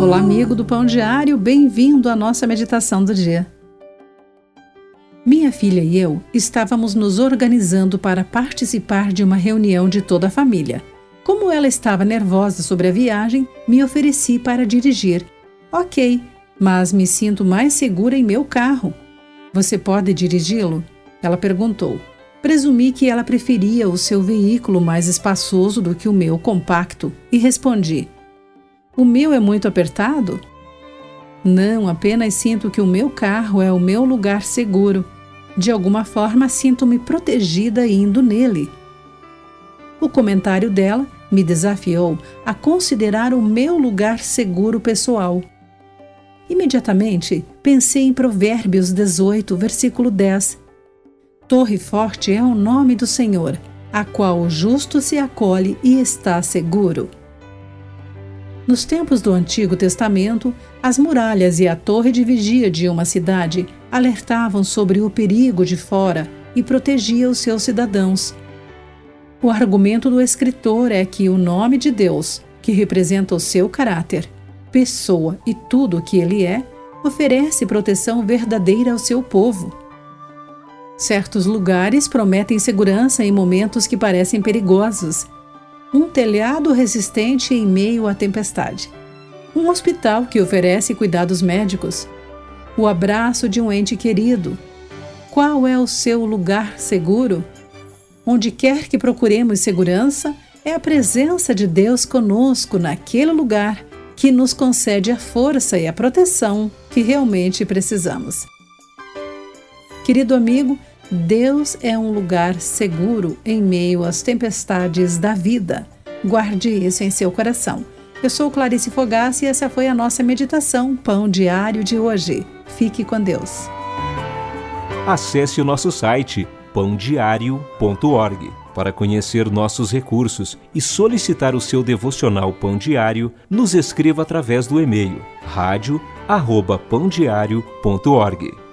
Olá, amigo do Pão Diário, bem-vindo à nossa meditação do dia. Minha filha e eu estávamos nos organizando para participar de uma reunião de toda a família. Como ela estava nervosa sobre a viagem, me ofereci para dirigir. Ok, mas me sinto mais segura em meu carro. Você pode dirigi-lo? Ela perguntou. Presumi que ela preferia o seu veículo mais espaçoso do que o meu compacto e respondi: o meu é muito apertado? Não, apenas sinto que o meu carro é o meu lugar seguro. De alguma forma, sinto-me protegida indo nele. O comentário dela me desafiou a considerar o meu lugar seguro pessoal. Imediatamente pensei em Provérbios 18, versículo 10. Torre forte é o nome do Senhor, a qual o justo se acolhe e está seguro. Nos tempos do Antigo Testamento, as muralhas e a torre de vigia de uma cidade alertavam sobre o perigo de fora e protegia os seus cidadãos. O argumento do escritor é que o nome de Deus, que representa o seu caráter, pessoa e tudo o que ele é, oferece proteção verdadeira ao seu povo. Certos lugares prometem segurança em momentos que parecem perigosos um telhado resistente em meio à tempestade, um hospital que oferece cuidados médicos, o abraço de um ente querido. Qual é o seu lugar seguro? Onde quer que procuremos segurança, é a presença de Deus conosco naquele lugar que nos concede a força e a proteção que realmente precisamos. Querido amigo, Deus é um lugar seguro em meio às tempestades da vida. Guarde isso em seu coração. Eu sou Clarice Fogassi e essa foi a nossa meditação Pão Diário de hoje. Fique com Deus. Acesse o nosso site pãodiario.org para conhecer nossos recursos e solicitar o seu devocional Pão Diário. Nos escreva através do e-mail rádio@pãodiario.org.